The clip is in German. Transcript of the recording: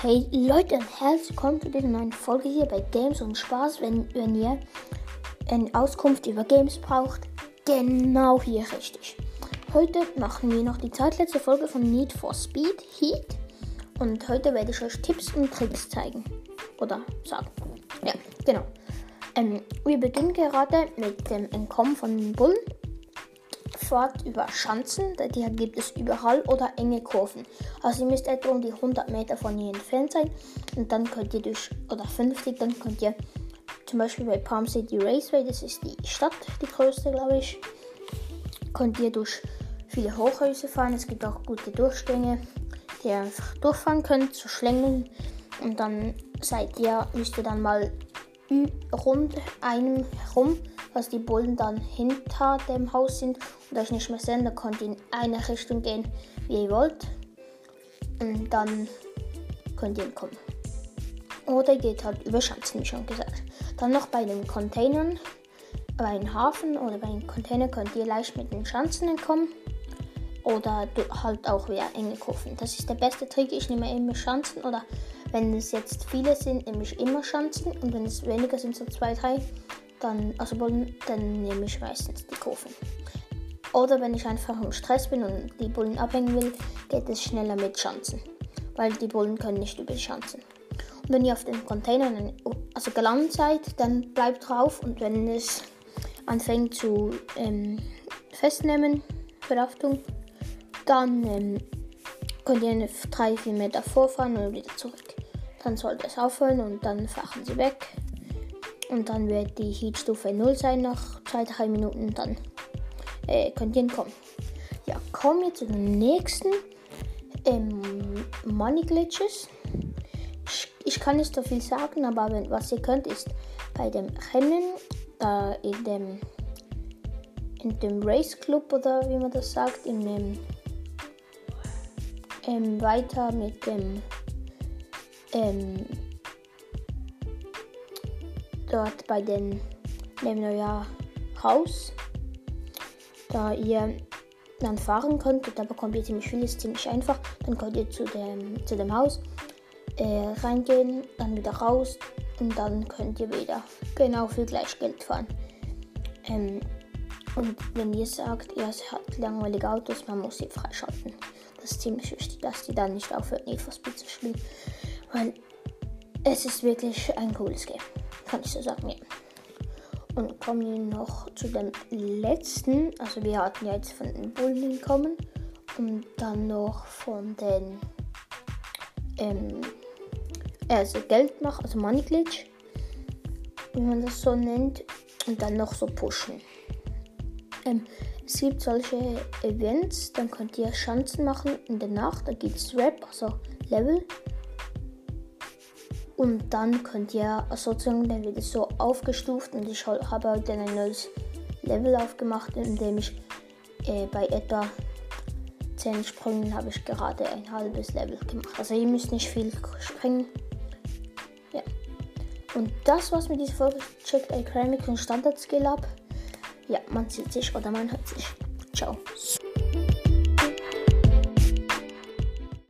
Hey Leute und herzlich willkommen zu dieser neuen Folge hier bei Games und Spaß. Wenn, wenn ihr eine Auskunft über Games braucht, genau hier richtig. Heute machen wir noch die zweitletzte Folge von Need for Speed Heat und heute werde ich euch Tipps und Tricks zeigen. Oder sagen. Ja, genau. Ähm, wir beginnen gerade mit dem Entkommen von Bullen Fahrt über Schanzen, die gibt es überall, oder enge Kurven. Also ihr müsst etwa um die 100 Meter von hier entfernt sein und dann könnt ihr durch, oder 50, dann könnt ihr zum Beispiel bei Palm City Raceway, das ist die Stadt, die größte glaube ich, könnt ihr durch viele Hochhäuser fahren. Es gibt auch gute Durchgänge, die ihr einfach durchfahren könnt, zu so schlängeln und dann seid ihr, müsst ihr dann mal rund einem herum dass die Bullen dann hinter dem Haus sind und euch nicht mehr sehen. Da könnt ihr in eine Richtung gehen, wie ihr wollt. Und dann könnt ihr entkommen. Oder geht halt über Schanzen, wie schon gesagt. Dann noch bei den Containern, bei einem Hafen oder bei einem Container könnt ihr leicht mit den Schanzen entkommen. Oder halt auch wieder enge Kurven. Das ist der beste Trick. Ich nehme immer Schanzen oder wenn es jetzt viele sind, nehme ich immer Schanzen. Und wenn es weniger sind, so zwei, drei, dann, also Bullen, dann nehme ich meistens die Kurven. Oder wenn ich einfach im Stress bin und die Bullen abhängen will, geht es schneller mit Schanzen. Weil die Bullen können nicht über die Schanzen. Und wenn ihr auf den Container also gelandet seid, dann bleibt drauf und wenn es anfängt zu ähm, festnehmen, Verhaftung, dann ähm, könnt ihr 3-4 Meter vorfahren und wieder zurück. Dann sollte es aufhören und dann fahren sie weg. Und dann wird die Heatstufe 0 sein nach 2-3 Minuten. Dann äh, könnt ihr entkommen. Ja, kommen wir zu den nächsten ähm, Money Glitches. Ich, ich, kann nicht so viel sagen, aber wenn, was ihr könnt, ist bei dem Rennen, da in dem in dem Race Club oder wie man das sagt, in dem ähm, weiter mit dem ähm, dort bei den euer Haus, da ihr dann fahren könnt. Und da bekommt ihr ziemlich viel, ist ziemlich einfach. Dann könnt ihr zu dem, zu dem Haus äh, reingehen, dann wieder raus und dann könnt ihr wieder genau für gleich Geld fahren. Ähm, und wenn ihr sagt, ihr habt langweilige Autos, man muss sie freischalten. Das ist ziemlich wichtig, dass die dann nicht for Speed zu spielen. Weil es ist wirklich ein cooles Game kann ich so sagen. Ja. Und kommen wir noch zu dem letzten. Also wir hatten ja jetzt von den Bullen kommen und dann noch von den ähm, also Geld machen, also Money Glitch, wie man das so nennt, und dann noch so pushen. Ähm, es gibt solche Events, dann könnt ihr Schanzen machen in der Nacht, da gibt es Rap, also Level. Und dann könnt ihr sozusagen, dann wird es so aufgestuft und ich habe heute ein neues Level aufgemacht, in dem ich äh, bei etwa 10 Sprüngen habe ich gerade ein halbes Level gemacht. Also ihr müsst nicht viel springen. Ja. Und das war's mit dieser Folge. Checkt Academic und Standard Skill ab. Ja, man sieht sich oder man hört sich. Ciao.